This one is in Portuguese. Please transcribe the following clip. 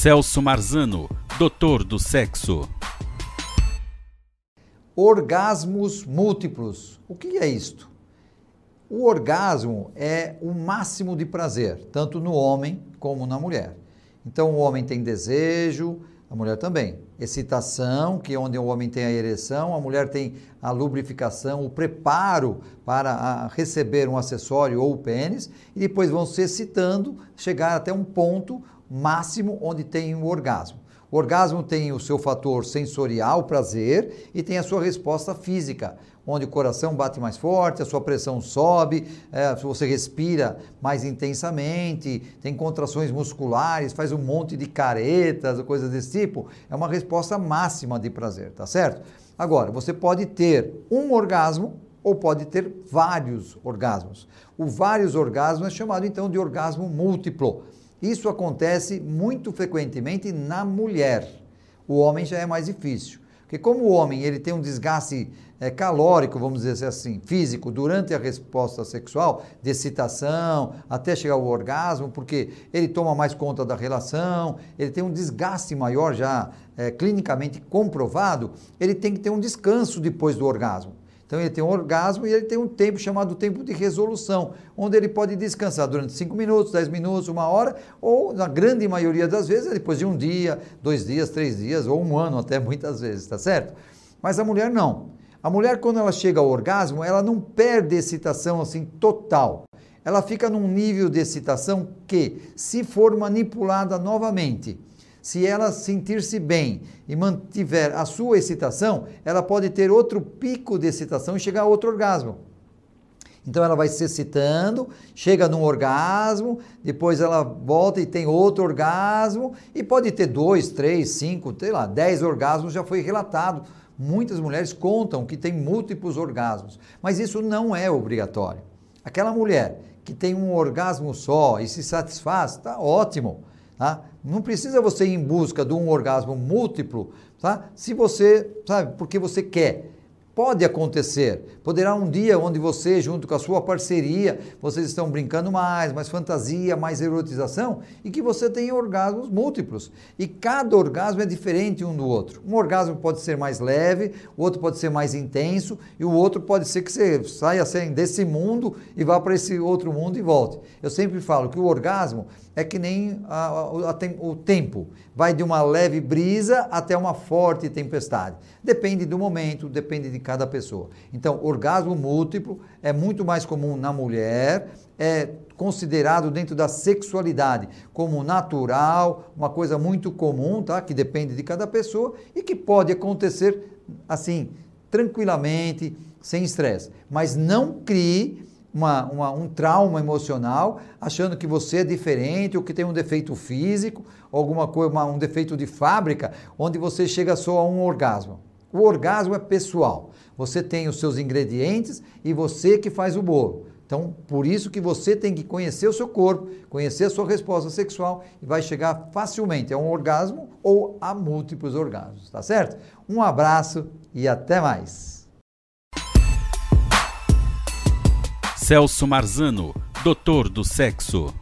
Celso Marzano, doutor do sexo. Orgasmos múltiplos. O que é isto? O orgasmo é o máximo de prazer, tanto no homem como na mulher. Então o homem tem desejo, a mulher também. Excitação, que é onde o homem tem a ereção, a mulher tem a lubrificação, o preparo para receber um acessório ou o pênis, e depois vão se excitando, chegar até um ponto máximo onde tem o orgasmo. O orgasmo tem o seu fator sensorial, prazer, e tem a sua resposta física, onde o coração bate mais forte, a sua pressão sobe, é, você respira mais intensamente, tem contrações musculares, faz um monte de caretas, coisas desse tipo. É uma resposta máxima de prazer, tá certo? Agora, você pode ter um orgasmo ou pode ter vários orgasmos. O vários orgasmos é chamado então de orgasmo múltiplo. Isso acontece muito frequentemente na mulher. O homem já é mais difícil. Porque como o homem ele tem um desgaste é, calórico, vamos dizer assim, físico, durante a resposta sexual, de excitação, até chegar ao orgasmo, porque ele toma mais conta da relação, ele tem um desgaste maior já é, clinicamente comprovado, ele tem que ter um descanso depois do orgasmo. Então ele tem um orgasmo e ele tem um tempo chamado tempo de resolução, onde ele pode descansar durante 5 minutos, 10 minutos, uma hora, ou na grande maioria das vezes, depois de um dia, dois dias, três dias, ou um ano até muitas vezes, tá certo? Mas a mulher não. A mulher, quando ela chega ao orgasmo, ela não perde excitação assim total. Ela fica num nível de excitação que, se for manipulada novamente, se ela sentir-se bem e mantiver a sua excitação, ela pode ter outro pico de excitação e chegar a outro orgasmo. Então ela vai se excitando, chega num orgasmo, depois ela volta e tem outro orgasmo, e pode ter dois, três, cinco, sei lá, dez orgasmos já foi relatado. Muitas mulheres contam que tem múltiplos orgasmos, mas isso não é obrigatório. Aquela mulher que tem um orgasmo só e se satisfaz, está ótimo. Tá? Não precisa você ir em busca de um orgasmo múltiplo, tá? Se você, sabe, porque você quer. Pode acontecer. Poderá um dia onde você, junto com a sua parceria, vocês estão brincando mais, mais fantasia, mais erotização, e que você tenha orgasmos múltiplos. E cada orgasmo é diferente um do outro. Um orgasmo pode ser mais leve, o outro pode ser mais intenso, e o outro pode ser que você saia assim, desse mundo e vá para esse outro mundo e volte. Eu sempre falo que o orgasmo é que nem a, a, a, o tempo. Vai de uma leve brisa até uma forte tempestade. Depende do momento, depende de cada pessoa. Então, orgasmo múltiplo é muito mais comum na mulher, é considerado dentro da sexualidade como natural, uma coisa muito comum, tá? Que depende de cada pessoa e que pode acontecer assim, tranquilamente, sem estresse. Mas não crie uma, uma, um trauma emocional, achando que você é diferente ou que tem um defeito físico, alguma coisa, uma, um defeito de fábrica, onde você chega só a um orgasmo. O orgasmo é pessoal. Você tem os seus ingredientes e você que faz o bolo. Então, por isso que você tem que conhecer o seu corpo, conhecer a sua resposta sexual e vai chegar facilmente a um orgasmo ou a múltiplos orgasmos, tá certo? Um abraço e até mais. Celso Marzano, doutor do sexo.